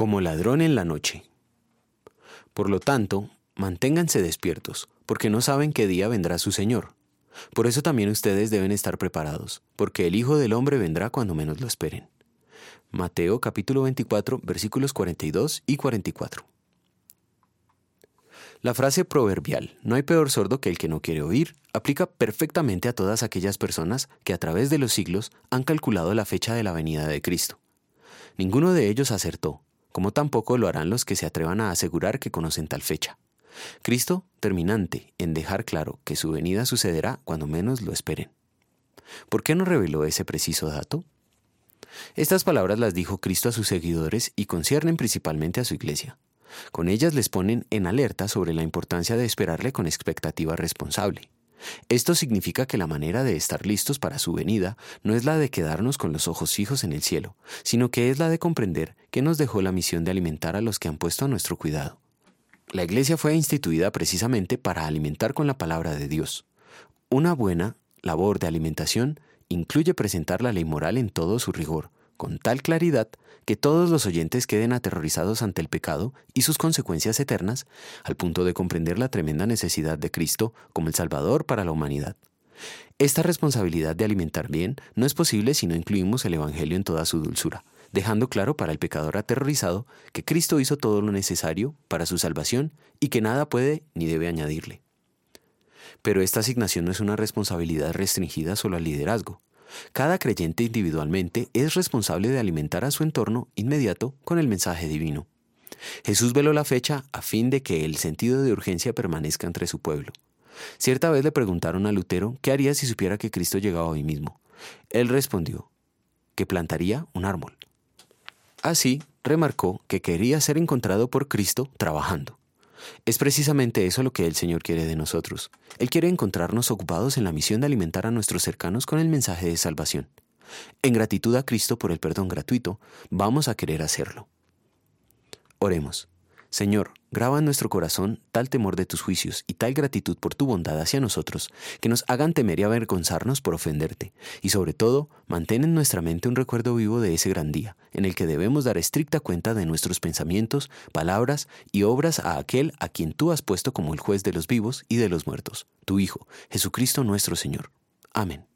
como ladrón en la noche. Por lo tanto, manténganse despiertos, porque no saben qué día vendrá su Señor. Por eso también ustedes deben estar preparados, porque el Hijo del Hombre vendrá cuando menos lo esperen. Mateo capítulo 24 versículos 42 y 44. La frase proverbial, no hay peor sordo que el que no quiere oír, aplica perfectamente a todas aquellas personas que a través de los siglos han calculado la fecha de la venida de Cristo. Ninguno de ellos acertó, como tampoco lo harán los que se atrevan a asegurar que conocen tal fecha. Cristo, terminante en dejar claro que su venida sucederá cuando menos lo esperen. ¿Por qué no reveló ese preciso dato? Estas palabras las dijo Cristo a sus seguidores y conciernen principalmente a su iglesia. Con ellas les ponen en alerta sobre la importancia de esperarle con expectativa responsable. Esto significa que la manera de estar listos para su venida no es la de quedarnos con los ojos fijos en el cielo, sino que es la de comprender que nos dejó la misión de alimentar a los que han puesto a nuestro cuidado. La iglesia fue instituida precisamente para alimentar con la palabra de Dios. Una buena labor de alimentación incluye presentar la ley moral en todo su rigor, con tal claridad que todos los oyentes queden aterrorizados ante el pecado y sus consecuencias eternas, al punto de comprender la tremenda necesidad de Cristo como el Salvador para la humanidad. Esta responsabilidad de alimentar bien no es posible si no incluimos el Evangelio en toda su dulzura, dejando claro para el pecador aterrorizado que Cristo hizo todo lo necesario para su salvación y que nada puede ni debe añadirle. Pero esta asignación no es una responsabilidad restringida solo al liderazgo. Cada creyente individualmente es responsable de alimentar a su entorno inmediato con el mensaje divino. Jesús veló la fecha a fin de que el sentido de urgencia permanezca entre su pueblo. Cierta vez le preguntaron a Lutero qué haría si supiera que Cristo llegaba hoy mismo. Él respondió que plantaría un árbol. Así, remarcó que quería ser encontrado por Cristo trabajando. Es precisamente eso lo que el Señor quiere de nosotros. Él quiere encontrarnos ocupados en la misión de alimentar a nuestros cercanos con el mensaje de salvación. En gratitud a Cristo por el perdón gratuito, vamos a querer hacerlo. Oremos. Señor, graba en nuestro corazón tal temor de tus juicios y tal gratitud por tu bondad hacia nosotros, que nos hagan temer y avergonzarnos por ofenderte, y sobre todo, mantén en nuestra mente un recuerdo vivo de ese gran día, en el que debemos dar estricta cuenta de nuestros pensamientos, palabras y obras a aquel a quien tú has puesto como el juez de los vivos y de los muertos, tu Hijo, Jesucristo nuestro Señor. Amén.